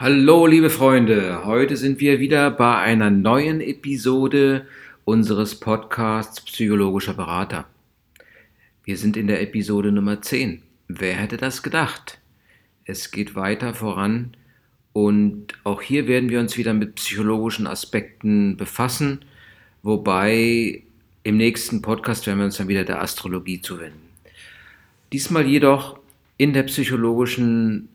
Hallo, liebe Freunde. Heute sind wir wieder bei einer neuen Episode unseres Podcasts Psychologischer Berater. Wir sind in der Episode Nummer 10. Wer hätte das gedacht? Es geht weiter voran und auch hier werden wir uns wieder mit psychologischen Aspekten befassen, wobei im nächsten Podcast werden wir uns dann wieder der Astrologie zuwenden. Diesmal jedoch in der psychologischen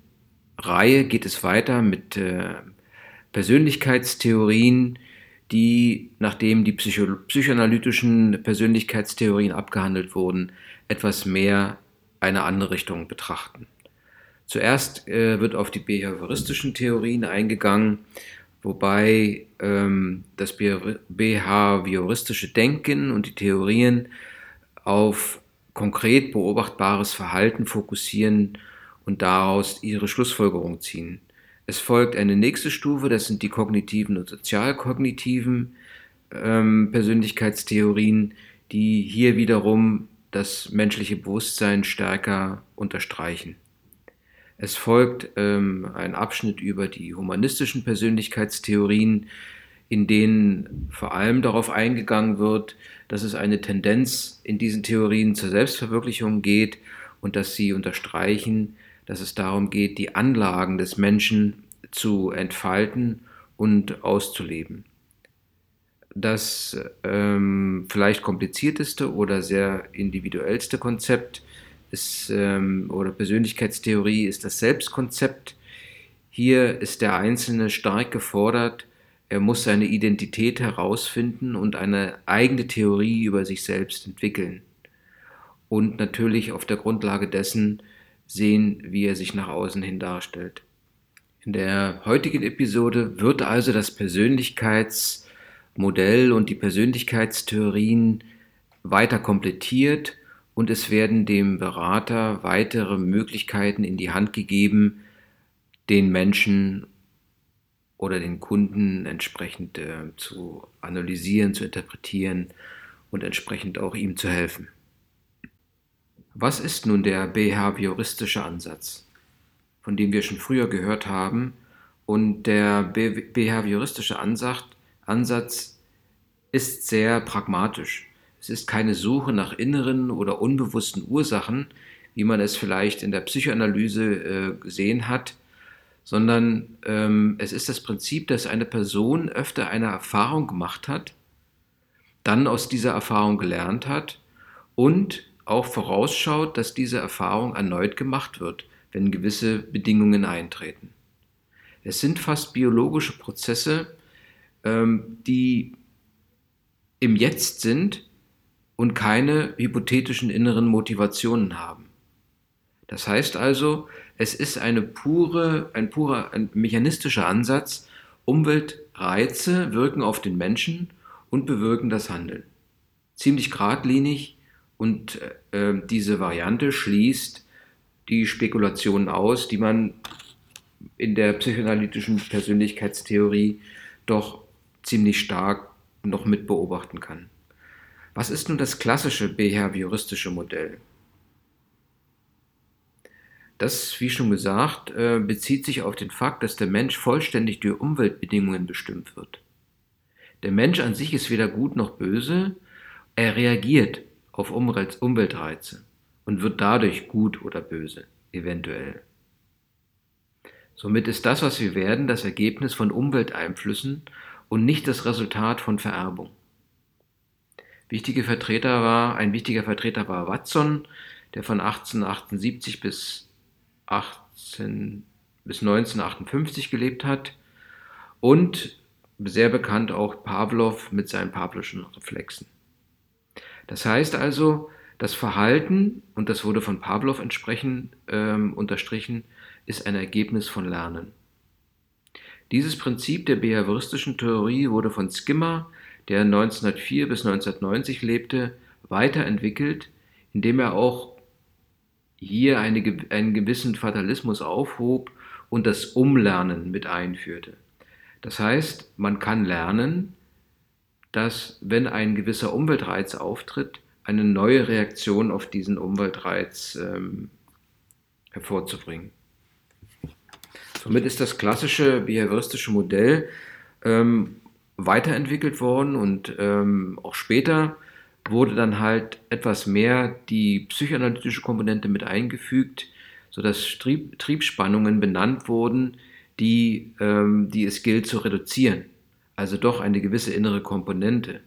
Reihe geht es weiter mit äh, Persönlichkeitstheorien, die, nachdem die Psycho psychoanalytischen Persönlichkeitstheorien abgehandelt wurden, etwas mehr eine andere Richtung betrachten. Zuerst äh, wird auf die behavioristischen Theorien eingegangen, wobei ähm, das behavioristische Denken und die Theorien auf konkret beobachtbares Verhalten fokussieren und daraus ihre Schlussfolgerung ziehen. Es folgt eine nächste Stufe, das sind die kognitiven und sozialkognitiven ähm, Persönlichkeitstheorien, die hier wiederum das menschliche Bewusstsein stärker unterstreichen. Es folgt ähm, ein Abschnitt über die humanistischen Persönlichkeitstheorien, in denen vor allem darauf eingegangen wird, dass es eine Tendenz in diesen Theorien zur Selbstverwirklichung geht und dass sie unterstreichen, dass es darum geht, die Anlagen des Menschen zu entfalten und auszuleben. Das ähm, vielleicht komplizierteste oder sehr individuellste Konzept ist, ähm, oder Persönlichkeitstheorie ist das Selbstkonzept. Hier ist der Einzelne stark gefordert, er muss seine Identität herausfinden und eine eigene Theorie über sich selbst entwickeln. Und natürlich auf der Grundlage dessen sehen, wie er sich nach außen hin darstellt. In der heutigen Episode wird also das Persönlichkeitsmodell und die Persönlichkeitstheorien weiter komplettiert und es werden dem Berater weitere Möglichkeiten in die Hand gegeben, den Menschen oder den Kunden entsprechend äh, zu analysieren, zu interpretieren und entsprechend auch ihm zu helfen. Was ist nun der behavioristische Ansatz, von dem wir schon früher gehört haben? Und der Be behavioristische Ansatz, Ansatz ist sehr pragmatisch. Es ist keine Suche nach inneren oder unbewussten Ursachen, wie man es vielleicht in der Psychoanalyse äh, gesehen hat, sondern ähm, es ist das Prinzip, dass eine Person öfter eine Erfahrung gemacht hat, dann aus dieser Erfahrung gelernt hat und auch vorausschaut, dass diese Erfahrung erneut gemacht wird, wenn gewisse Bedingungen eintreten. Es sind fast biologische Prozesse, ähm, die im Jetzt sind und keine hypothetischen inneren Motivationen haben. Das heißt also, es ist eine pure, ein purer ein mechanistischer Ansatz, Umweltreize wirken auf den Menschen und bewirken das Handeln. Ziemlich geradlinig, und äh, diese Variante schließt die Spekulationen aus, die man in der psychoanalytischen Persönlichkeitstheorie doch ziemlich stark noch mit beobachten kann. Was ist nun das klassische behavioristische Modell? Das, wie schon gesagt, äh, bezieht sich auf den Fakt, dass der Mensch vollständig durch Umweltbedingungen bestimmt wird. Der Mensch an sich ist weder gut noch böse, er reagiert auf Umweltreize und wird dadurch gut oder böse, eventuell. Somit ist das, was wir werden, das Ergebnis von Umwelteinflüssen und nicht das Resultat von Vererbung. Wichtige Vertreter war, ein wichtiger Vertreter war Watson, der von 1878 bis, 18, bis 1958 gelebt hat und sehr bekannt auch Pavlov mit seinen pavlischen Reflexen. Das heißt also, das Verhalten, und das wurde von Pavlov entsprechend ähm, unterstrichen, ist ein Ergebnis von Lernen. Dieses Prinzip der behavioristischen Theorie wurde von Skimmer, der 1904 bis 1990 lebte, weiterentwickelt, indem er auch hier eine, einen gewissen Fatalismus aufhob und das Umlernen mit einführte. Das heißt, man kann lernen, dass wenn ein gewisser Umweltreiz auftritt, eine neue Reaktion auf diesen Umweltreiz ähm, hervorzubringen. Somit ist das klassische behavioristische Modell ähm, weiterentwickelt worden und ähm, auch später wurde dann halt etwas mehr die psychoanalytische Komponente mit eingefügt, sodass Trieb, Triebspannungen benannt wurden, die, ähm, die es gilt zu reduzieren. Also doch eine gewisse innere Komponente.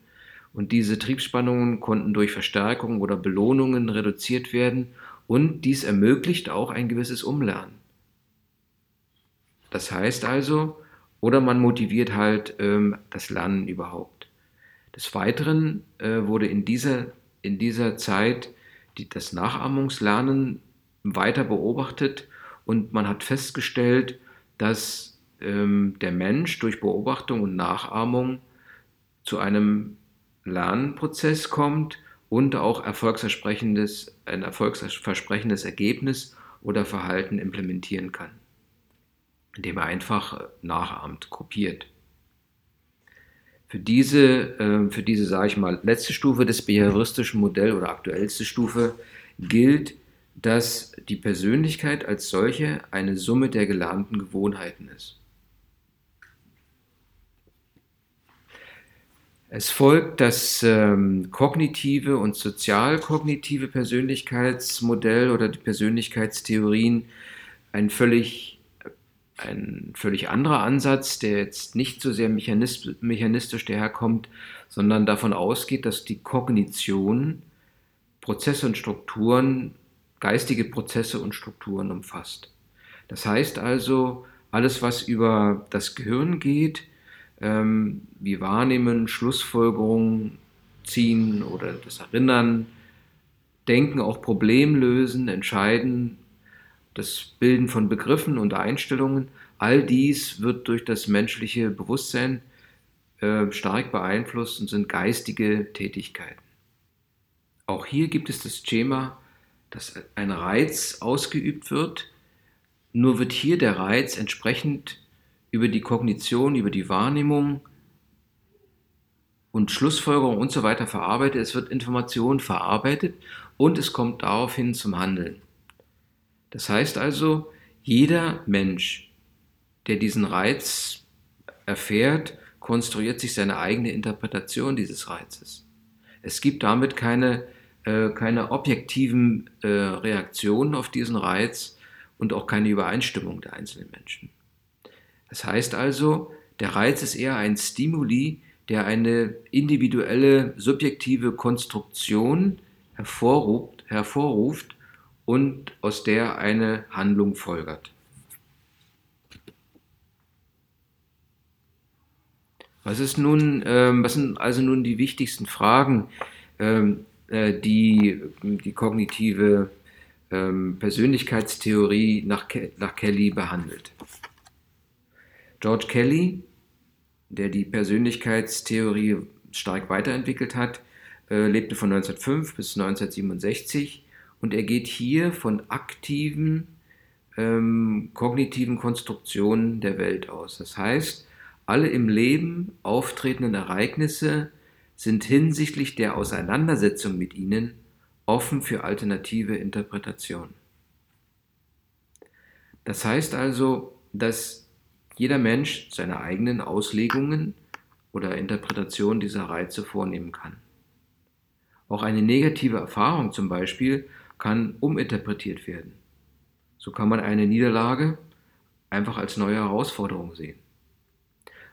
Und diese Triebspannungen konnten durch Verstärkung oder Belohnungen reduziert werden und dies ermöglicht auch ein gewisses Umlernen. Das heißt also, oder man motiviert halt ähm, das Lernen überhaupt. Des Weiteren äh, wurde in dieser, in dieser Zeit die, das Nachahmungslernen weiter beobachtet und man hat festgestellt, dass ähm, der Mensch durch Beobachtung und Nachahmung zu einem Lernprozess kommt und auch erfolgsversprechendes, ein erfolgsversprechendes Ergebnis oder Verhalten implementieren kann, indem er einfach nachahmt, kopiert. Für diese, äh, für diese, sage ich mal, letzte Stufe des behavioristischen Modells oder aktuellste Stufe gilt, dass die Persönlichkeit als solche eine Summe der gelernten Gewohnheiten ist. Es folgt das ähm, kognitive und sozialkognitive Persönlichkeitsmodell oder die Persönlichkeitstheorien ein völlig, ein völlig anderer Ansatz, der jetzt nicht so sehr mechanistisch daherkommt, sondern davon ausgeht, dass die Kognition Prozesse und Strukturen, geistige Prozesse und Strukturen umfasst. Das heißt also, alles, was über das Gehirn geht, ähm, wie Wahrnehmen, Schlussfolgerungen ziehen oder das Erinnern, Denken, auch Problemlösen, Entscheiden, das Bilden von Begriffen und Einstellungen, all dies wird durch das menschliche Bewusstsein äh, stark beeinflusst und sind geistige Tätigkeiten. Auch hier gibt es das Schema, dass ein Reiz ausgeübt wird, nur wird hier der Reiz entsprechend über die Kognition, über die Wahrnehmung und Schlussfolgerung und so weiter verarbeitet. Es wird Information verarbeitet und es kommt daraufhin zum Handeln. Das heißt also, jeder Mensch, der diesen Reiz erfährt, konstruiert sich seine eigene Interpretation dieses Reizes. Es gibt damit keine, äh, keine objektiven äh, Reaktionen auf diesen Reiz und auch keine Übereinstimmung der einzelnen Menschen. Das heißt also, der Reiz ist eher ein Stimuli, der eine individuelle, subjektive Konstruktion hervorruft, hervorruft und aus der eine Handlung folgert. Was, ist nun, ähm, was sind also nun die wichtigsten Fragen, ähm, äh, die die kognitive ähm, Persönlichkeitstheorie nach, Ke nach Kelly behandelt? George Kelly, der die Persönlichkeitstheorie stark weiterentwickelt hat, äh, lebte von 1905 bis 1967 und er geht hier von aktiven ähm, kognitiven Konstruktionen der Welt aus. Das heißt, alle im Leben auftretenden Ereignisse sind hinsichtlich der Auseinandersetzung mit ihnen offen für alternative Interpretationen. Das heißt also, dass jeder Mensch seine eigenen Auslegungen oder Interpretationen dieser Reize vornehmen kann. Auch eine negative Erfahrung zum Beispiel kann uminterpretiert werden. So kann man eine Niederlage einfach als neue Herausforderung sehen.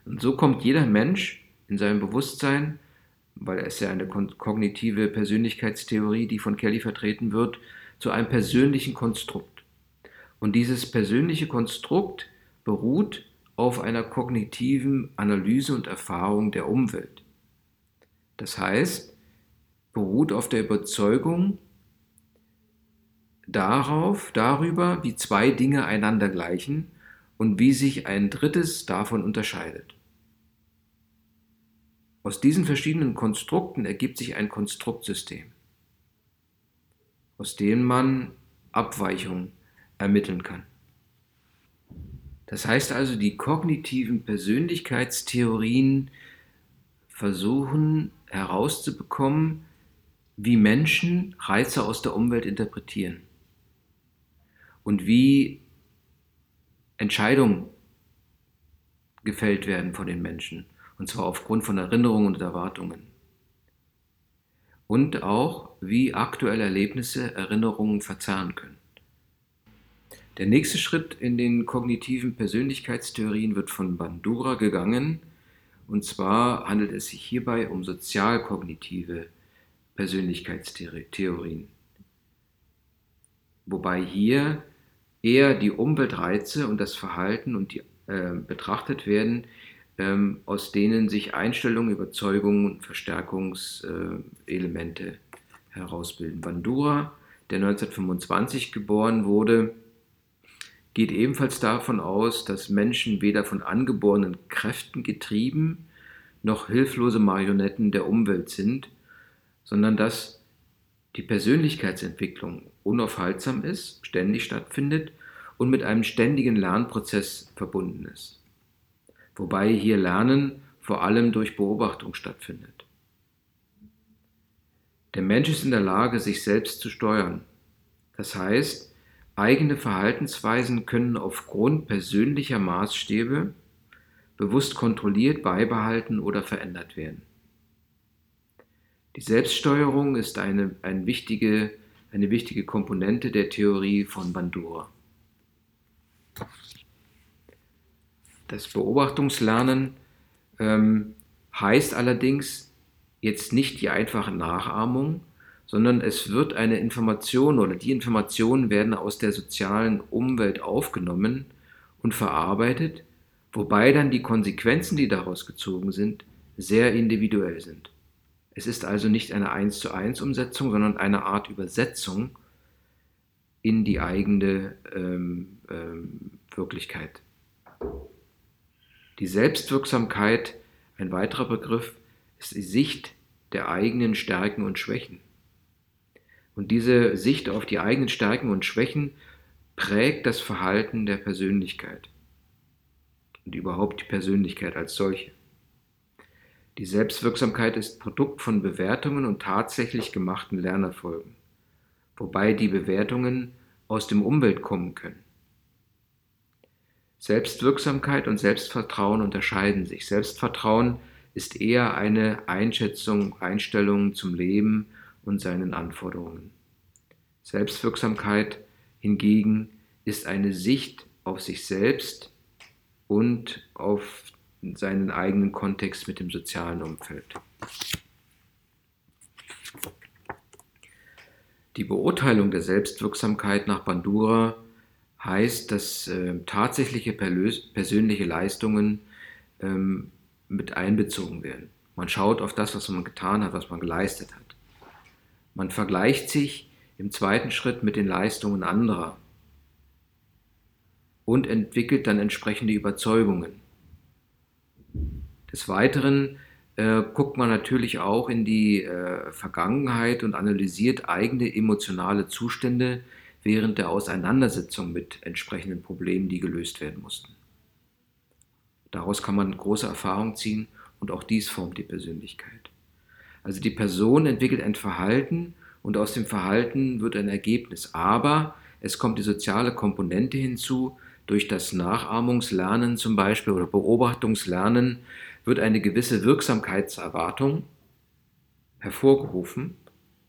Und so kommt jeder Mensch in seinem Bewusstsein, weil es ja eine kognitive Persönlichkeitstheorie, die von Kelly vertreten wird, zu einem persönlichen Konstrukt. Und dieses persönliche Konstrukt beruht auf einer kognitiven Analyse und Erfahrung der Umwelt. Das heißt, beruht auf der Überzeugung darauf, darüber, wie zwei Dinge einander gleichen und wie sich ein drittes davon unterscheidet. Aus diesen verschiedenen Konstrukten ergibt sich ein Konstruktsystem, aus dem man Abweichungen ermitteln kann. Das heißt also, die kognitiven Persönlichkeitstheorien versuchen herauszubekommen, wie Menschen Reize aus der Umwelt interpretieren und wie Entscheidungen gefällt werden von den Menschen. Und zwar aufgrund von Erinnerungen und Erwartungen. Und auch, wie aktuelle Erlebnisse Erinnerungen verzerren können. Der nächste Schritt in den kognitiven Persönlichkeitstheorien wird von Bandura gegangen. Und zwar handelt es sich hierbei um sozialkognitive Persönlichkeitstheorien. Wobei hier eher die Umweltreize und das Verhalten und die, äh, betrachtet werden, ähm, aus denen sich Einstellungen, Überzeugungen und Verstärkungselemente herausbilden. Bandura, der 1925 geboren wurde, geht ebenfalls davon aus, dass Menschen weder von angeborenen Kräften getrieben noch hilflose Marionetten der Umwelt sind, sondern dass die Persönlichkeitsentwicklung unaufhaltsam ist, ständig stattfindet und mit einem ständigen Lernprozess verbunden ist. Wobei hier Lernen vor allem durch Beobachtung stattfindet. Der Mensch ist in der Lage, sich selbst zu steuern. Das heißt, Eigene Verhaltensweisen können aufgrund persönlicher Maßstäbe bewusst kontrolliert, beibehalten oder verändert werden. Die Selbststeuerung ist eine, eine, wichtige, eine wichtige Komponente der Theorie von Bandura. Das Beobachtungslernen ähm, heißt allerdings jetzt nicht die einfache Nachahmung, sondern es wird eine Information oder die Informationen werden aus der sozialen Umwelt aufgenommen und verarbeitet, wobei dann die Konsequenzen, die daraus gezogen sind, sehr individuell sind. Es ist also nicht eine 1 zu 1 Umsetzung, sondern eine Art Übersetzung in die eigene ähm, ähm, Wirklichkeit. Die Selbstwirksamkeit, ein weiterer Begriff, ist die Sicht der eigenen Stärken und Schwächen. Und diese Sicht auf die eigenen Stärken und Schwächen prägt das Verhalten der Persönlichkeit und überhaupt die Persönlichkeit als solche. Die Selbstwirksamkeit ist Produkt von Bewertungen und tatsächlich gemachten Lernerfolgen, wobei die Bewertungen aus dem Umwelt kommen können. Selbstwirksamkeit und Selbstvertrauen unterscheiden sich. Selbstvertrauen ist eher eine Einschätzung, Einstellung zum Leben und seinen Anforderungen. Selbstwirksamkeit hingegen ist eine Sicht auf sich selbst und auf seinen eigenen Kontext mit dem sozialen Umfeld. Die Beurteilung der Selbstwirksamkeit nach Bandura heißt, dass äh, tatsächliche persönliche Leistungen ähm, mit einbezogen werden. Man schaut auf das, was man getan hat, was man geleistet hat. Man vergleicht sich im zweiten Schritt mit den Leistungen anderer und entwickelt dann entsprechende Überzeugungen. Des Weiteren äh, guckt man natürlich auch in die äh, Vergangenheit und analysiert eigene emotionale Zustände während der Auseinandersetzung mit entsprechenden Problemen, die gelöst werden mussten. Daraus kann man große Erfahrung ziehen und auch dies formt die Persönlichkeit. Also die Person entwickelt ein Verhalten und aus dem Verhalten wird ein Ergebnis. Aber es kommt die soziale Komponente hinzu. Durch das Nachahmungslernen zum Beispiel oder Beobachtungslernen wird eine gewisse Wirksamkeitserwartung hervorgerufen.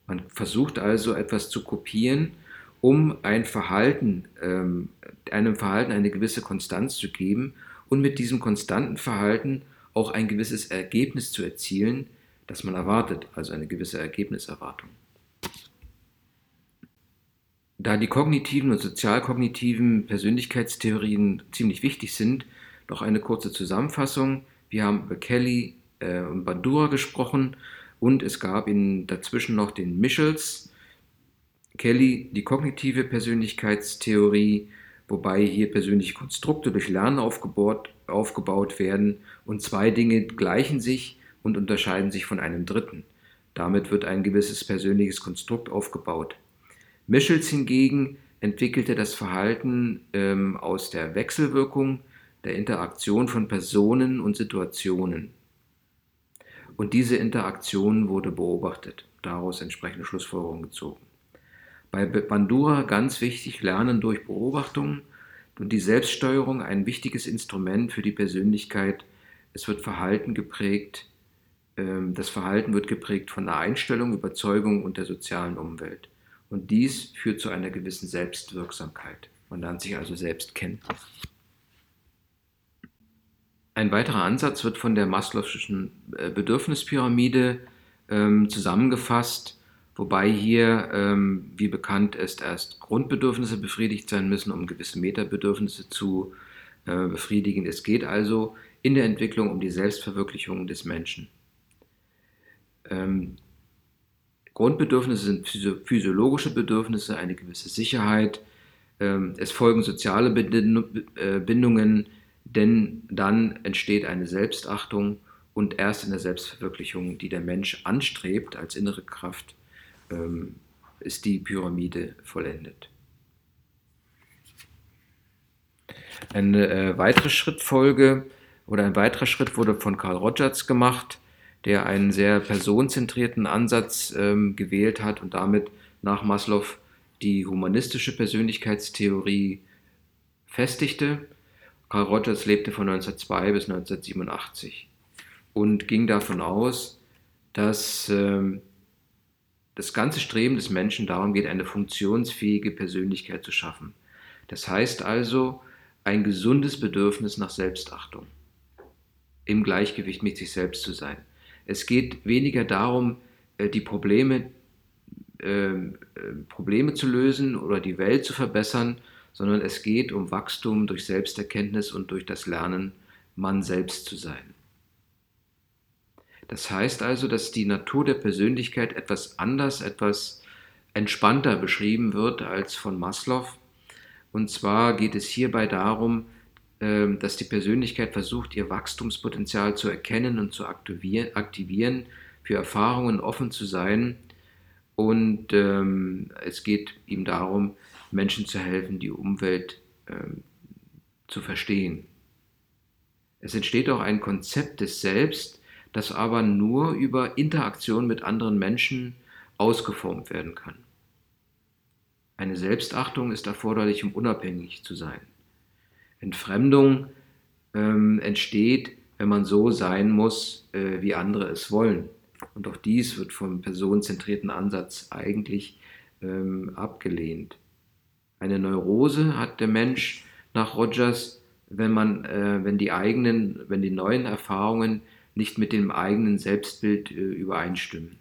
Man versucht also etwas zu kopieren, um ein Verhalten, ähm, einem Verhalten eine gewisse Konstanz zu geben und mit diesem konstanten Verhalten auch ein gewisses Ergebnis zu erzielen, das man erwartet, also eine gewisse Ergebniserwartung. Da die kognitiven und sozialkognitiven Persönlichkeitstheorien ziemlich wichtig sind, noch eine kurze Zusammenfassung. Wir haben über Kelly äh, und Bandura gesprochen und es gab in, dazwischen noch den Michels. Kelly die kognitive Persönlichkeitstheorie, wobei hier persönliche Konstrukte durch Lernen aufgebaut, aufgebaut werden und zwei Dinge gleichen sich und unterscheiden sich von einem dritten. Damit wird ein gewisses persönliches Konstrukt aufgebaut. Michels hingegen entwickelte das Verhalten ähm, aus der Wechselwirkung der Interaktion von Personen und Situationen. Und diese Interaktion wurde beobachtet, daraus entsprechende Schlussfolgerungen gezogen. Bei Bandura ganz wichtig, Lernen durch Beobachtung. und die Selbststeuerung ein wichtiges Instrument für die Persönlichkeit. Es wird Verhalten geprägt, das Verhalten wird geprägt von der Einstellung, Überzeugung und der sozialen Umwelt. Und dies führt zu einer gewissen Selbstwirksamkeit. Man lernt sich also selbst kennen. Ein weiterer Ansatz wird von der Maslow'schen äh, Bedürfnispyramide ähm, zusammengefasst, wobei hier, ähm, wie bekannt ist, erst Grundbedürfnisse befriedigt sein müssen, um gewisse Metabedürfnisse zu äh, befriedigen. Es geht also in der Entwicklung um die Selbstverwirklichung des Menschen. Ähm, Grundbedürfnisse sind physiologische Bedürfnisse, eine gewisse Sicherheit. Ähm, es folgen soziale äh, Bindungen, denn dann entsteht eine Selbstachtung und erst in der Selbstverwirklichung, die der Mensch anstrebt als innere Kraft, ähm, ist die Pyramide vollendet. Eine äh, weitere Schrittfolge oder ein weiterer Schritt wurde von Carl Rogers gemacht, der einen sehr personenzentrierten Ansatz ähm, gewählt hat und damit nach Maslow die humanistische Persönlichkeitstheorie festigte. Carl Rogers lebte von 1902 bis 1987 und ging davon aus, dass ähm, das ganze Streben des Menschen darum geht, eine funktionsfähige Persönlichkeit zu schaffen. Das heißt also ein gesundes Bedürfnis nach Selbstachtung, im Gleichgewicht mit sich selbst zu sein. Es geht weniger darum, äh, die Probleme, ähm, äh, Probleme zu lösen oder die Welt zu verbessern, sondern es geht um Wachstum durch Selbsterkenntnis und durch das Lernen, Mann selbst zu sein. Das heißt also, dass die Natur der Persönlichkeit etwas anders, etwas entspannter beschrieben wird als von Maslow. Und zwar geht es hierbei darum, dass die Persönlichkeit versucht, ihr Wachstumspotenzial zu erkennen und zu aktivieren, für Erfahrungen offen zu sein. Und ähm, es geht ihm darum, Menschen zu helfen, die Umwelt ähm, zu verstehen. Es entsteht auch ein Konzept des Selbst, das aber nur über Interaktion mit anderen Menschen ausgeformt werden kann. Eine Selbstachtung ist erforderlich, um unabhängig zu sein. Entfremdung ähm, entsteht, wenn man so sein muss, äh, wie andere es wollen. Und auch dies wird vom personenzentrierten Ansatz eigentlich ähm, abgelehnt. Eine Neurose hat der Mensch nach Rogers, wenn man, äh, wenn die eigenen, wenn die neuen Erfahrungen nicht mit dem eigenen Selbstbild äh, übereinstimmen.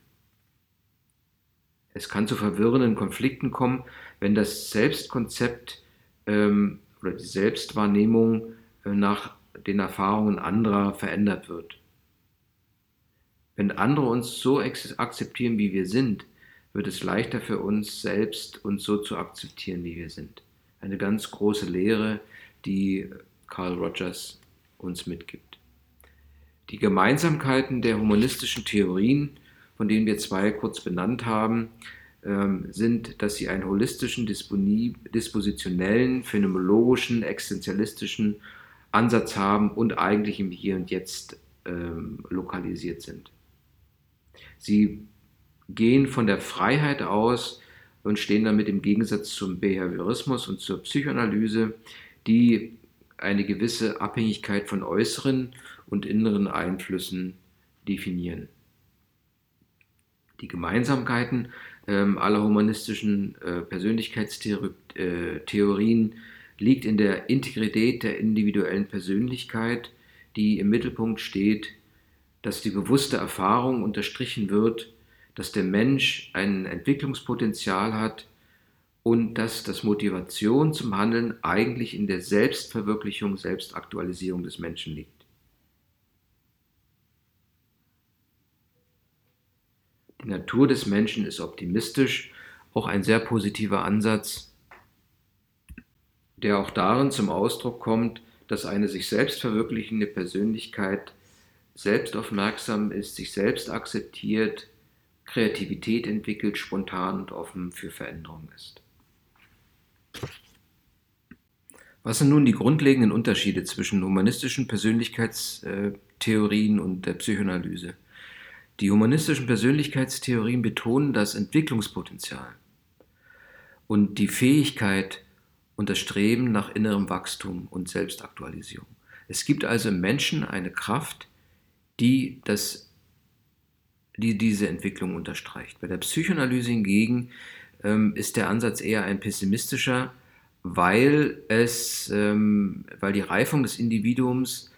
Es kann zu verwirrenden Konflikten kommen, wenn das Selbstkonzept ähm, oder die Selbstwahrnehmung äh, nach den Erfahrungen anderer verändert wird. Wenn andere uns so akzeptieren, wie wir sind, wird es leichter für uns selbst, uns so zu akzeptieren, wie wir sind. Eine ganz große Lehre, die Carl Rogers uns mitgibt. Die Gemeinsamkeiten der humanistischen Theorien, von denen wir zwei kurz benannt haben, sind, dass sie einen holistischen, dispositionellen, phänomenologischen, existenzialistischen Ansatz haben und eigentlich im Hier und Jetzt ähm, lokalisiert sind. Sie gehen von der Freiheit aus und stehen damit im Gegensatz zum Behaviorismus und zur Psychoanalyse, die eine gewisse Abhängigkeit von äußeren und inneren Einflüssen definieren. Die Gemeinsamkeiten ähm, aller humanistischen äh, Persönlichkeitstheorien äh, liegt in der Integrität der individuellen Persönlichkeit, die im Mittelpunkt steht, dass die bewusste Erfahrung unterstrichen wird, dass der Mensch ein Entwicklungspotenzial hat und dass das Motivation zum Handeln eigentlich in der Selbstverwirklichung, Selbstaktualisierung des Menschen liegt. Die Natur des Menschen ist optimistisch, auch ein sehr positiver Ansatz, der auch darin zum Ausdruck kommt, dass eine sich selbst verwirklichende Persönlichkeit selbstaufmerksam ist, sich selbst akzeptiert, Kreativität entwickelt, spontan und offen für Veränderung ist. Was sind nun die grundlegenden Unterschiede zwischen humanistischen Persönlichkeitstheorien und der Psychoanalyse? Die humanistischen Persönlichkeitstheorien betonen das Entwicklungspotenzial und die Fähigkeit, und das Streben nach innerem Wachstum und Selbstaktualisierung. Es gibt also im Menschen eine Kraft, die, das, die diese Entwicklung unterstreicht. Bei der Psychoanalyse hingegen ähm, ist der Ansatz eher ein pessimistischer, weil, es, ähm, weil die Reifung des Individuums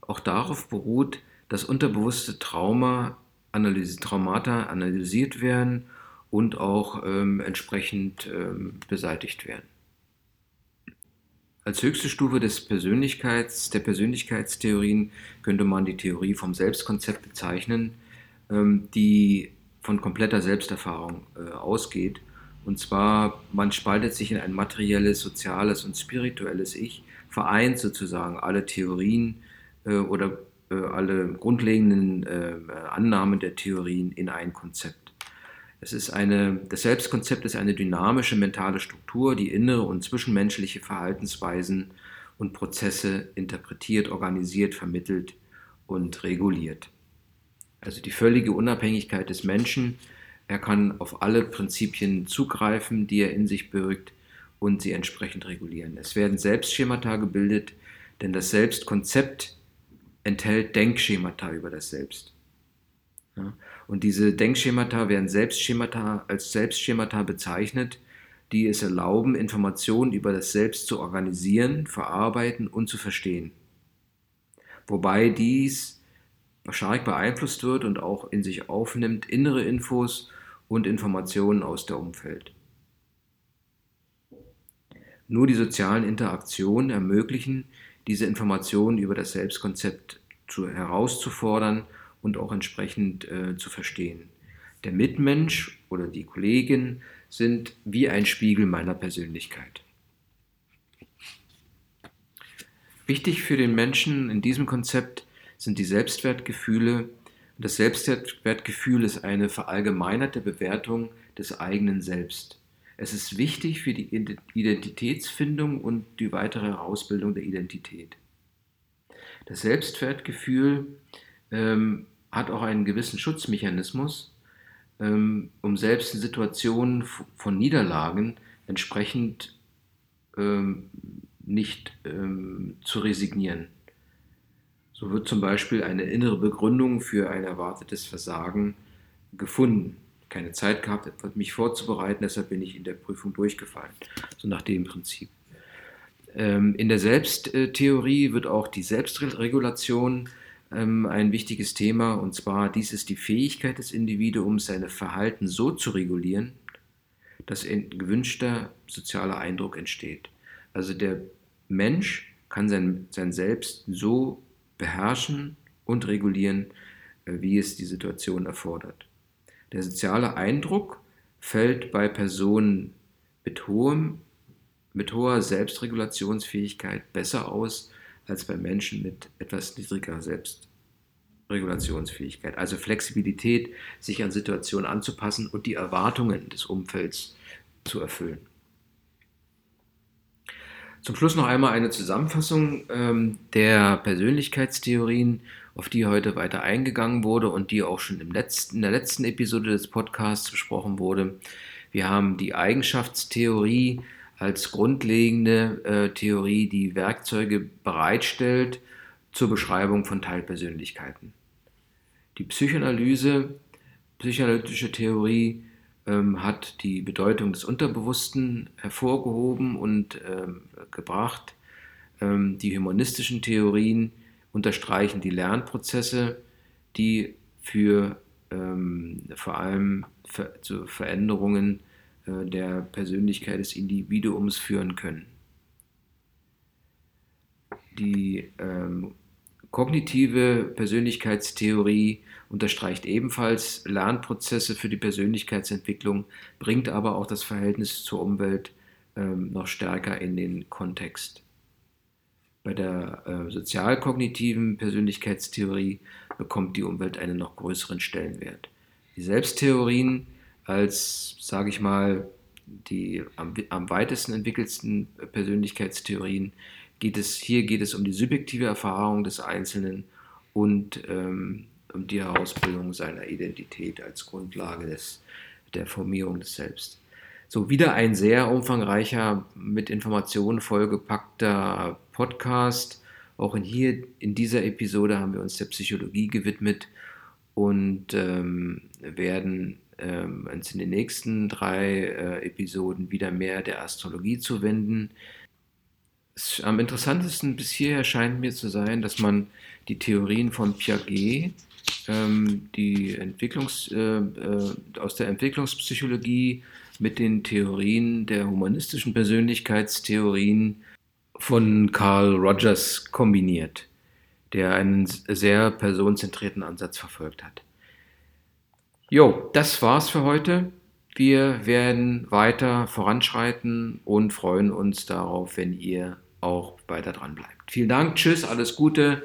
auch darauf beruht, dass unterbewusste Trauma, Analyse, Traumata analysiert werden und auch ähm, entsprechend ähm, beseitigt werden. Als höchste Stufe des Persönlichkeits, der Persönlichkeitstheorien könnte man die Theorie vom Selbstkonzept bezeichnen, ähm, die von kompletter Selbsterfahrung äh, ausgeht. Und zwar, man spaltet sich in ein materielles, soziales und spirituelles Ich, vereint sozusagen alle Theorien äh, oder alle grundlegenden Annahmen der Theorien in ein Konzept. Es ist eine, das Selbstkonzept ist eine dynamische mentale Struktur, die innere und zwischenmenschliche Verhaltensweisen und Prozesse interpretiert, organisiert, vermittelt und reguliert. Also die völlige Unabhängigkeit des Menschen. Er kann auf alle Prinzipien zugreifen, die er in sich birgt und sie entsprechend regulieren. Es werden Selbstschemata gebildet, denn das Selbstkonzept enthält Denkschemata über das Selbst. Ja. Und diese Denkschemata werden Selbstschemata als Selbstschemata bezeichnet, die es erlauben, Informationen über das Selbst zu organisieren, verarbeiten und zu verstehen. Wobei dies stark beeinflusst wird und auch in sich aufnimmt innere Infos und Informationen aus der Umfeld. Nur die sozialen Interaktionen ermöglichen, diese Informationen über das Selbstkonzept zu, herauszufordern und auch entsprechend äh, zu verstehen. Der Mitmensch oder die Kollegin sind wie ein Spiegel meiner Persönlichkeit. Wichtig für den Menschen in diesem Konzept sind die Selbstwertgefühle. Das Selbstwertgefühl ist eine verallgemeinerte Bewertung des eigenen Selbst. Es ist wichtig für die Identitätsfindung und die weitere Herausbildung der Identität. Das Selbstwertgefühl ähm, hat auch einen gewissen Schutzmechanismus, ähm, um selbst in Situationen von Niederlagen entsprechend ähm, nicht ähm, zu resignieren. So wird zum Beispiel eine innere Begründung für ein erwartetes Versagen gefunden. Keine Zeit gehabt, mich vorzubereiten, deshalb bin ich in der Prüfung durchgefallen. So nach dem Prinzip. Ähm, in der Selbsttheorie wird auch die Selbstregulation ähm, ein wichtiges Thema, und zwar dies ist die Fähigkeit des Individuums, seine Verhalten so zu regulieren, dass ein gewünschter sozialer Eindruck entsteht. Also der Mensch kann sein, sein Selbst so beherrschen und regulieren, äh, wie es die Situation erfordert. Der soziale Eindruck fällt bei Personen mit, hohem, mit hoher Selbstregulationsfähigkeit besser aus als bei Menschen mit etwas niedriger Selbstregulationsfähigkeit. Also Flexibilität, sich an Situationen anzupassen und die Erwartungen des Umfelds zu erfüllen. Zum Schluss noch einmal eine Zusammenfassung ähm, der Persönlichkeitstheorien, auf die heute weiter eingegangen wurde und die auch schon im letzten, in der letzten Episode des Podcasts besprochen wurde. Wir haben die Eigenschaftstheorie, als grundlegende äh, Theorie, die Werkzeuge bereitstellt zur Beschreibung von Teilpersönlichkeiten. Die Psychoanalyse, psychoanalytische Theorie ähm, hat die Bedeutung des Unterbewussten hervorgehoben und ähm, gebracht. Ähm, die humanistischen Theorien unterstreichen die Lernprozesse, die für ähm, vor allem für, zu Veränderungen äh, der Persönlichkeit des Individuums führen können. Die ähm, kognitive Persönlichkeitstheorie unterstreicht ebenfalls Lernprozesse für die Persönlichkeitsentwicklung, bringt aber auch das Verhältnis zur Umwelt ähm, noch stärker in den Kontext. Bei der äh, sozialkognitiven Persönlichkeitstheorie bekommt die Umwelt einen noch größeren Stellenwert. Die Selbsttheorien als, sage ich mal, die am, am weitesten entwickelsten Persönlichkeitstheorien geht es, hier geht es um die subjektive Erfahrung des Einzelnen und ähm, um die Herausbildung seiner Identität als Grundlage des, der Formierung des Selbst. So, wieder ein sehr umfangreicher, mit Informationen vollgepackter Podcast. Auch in hier in dieser Episode haben wir uns der Psychologie gewidmet und ähm, werden ähm, uns in den nächsten drei äh, Episoden wieder mehr der Astrologie zuwenden. Am interessantesten bis hierher scheint mir zu sein, dass man die Theorien von Piaget, ähm, die Entwicklungs, äh, äh, aus der Entwicklungspsychologie mit den Theorien der humanistischen Persönlichkeitstheorien von Carl Rogers kombiniert, der einen sehr personenzentrierten Ansatz verfolgt hat. Jo, das war's für heute. Wir werden weiter voranschreiten und freuen uns darauf, wenn ihr auch weiter dran bleibt. Vielen Dank, tschüss, alles Gute.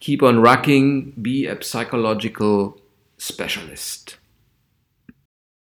Keep on rocking, be a psychological specialist.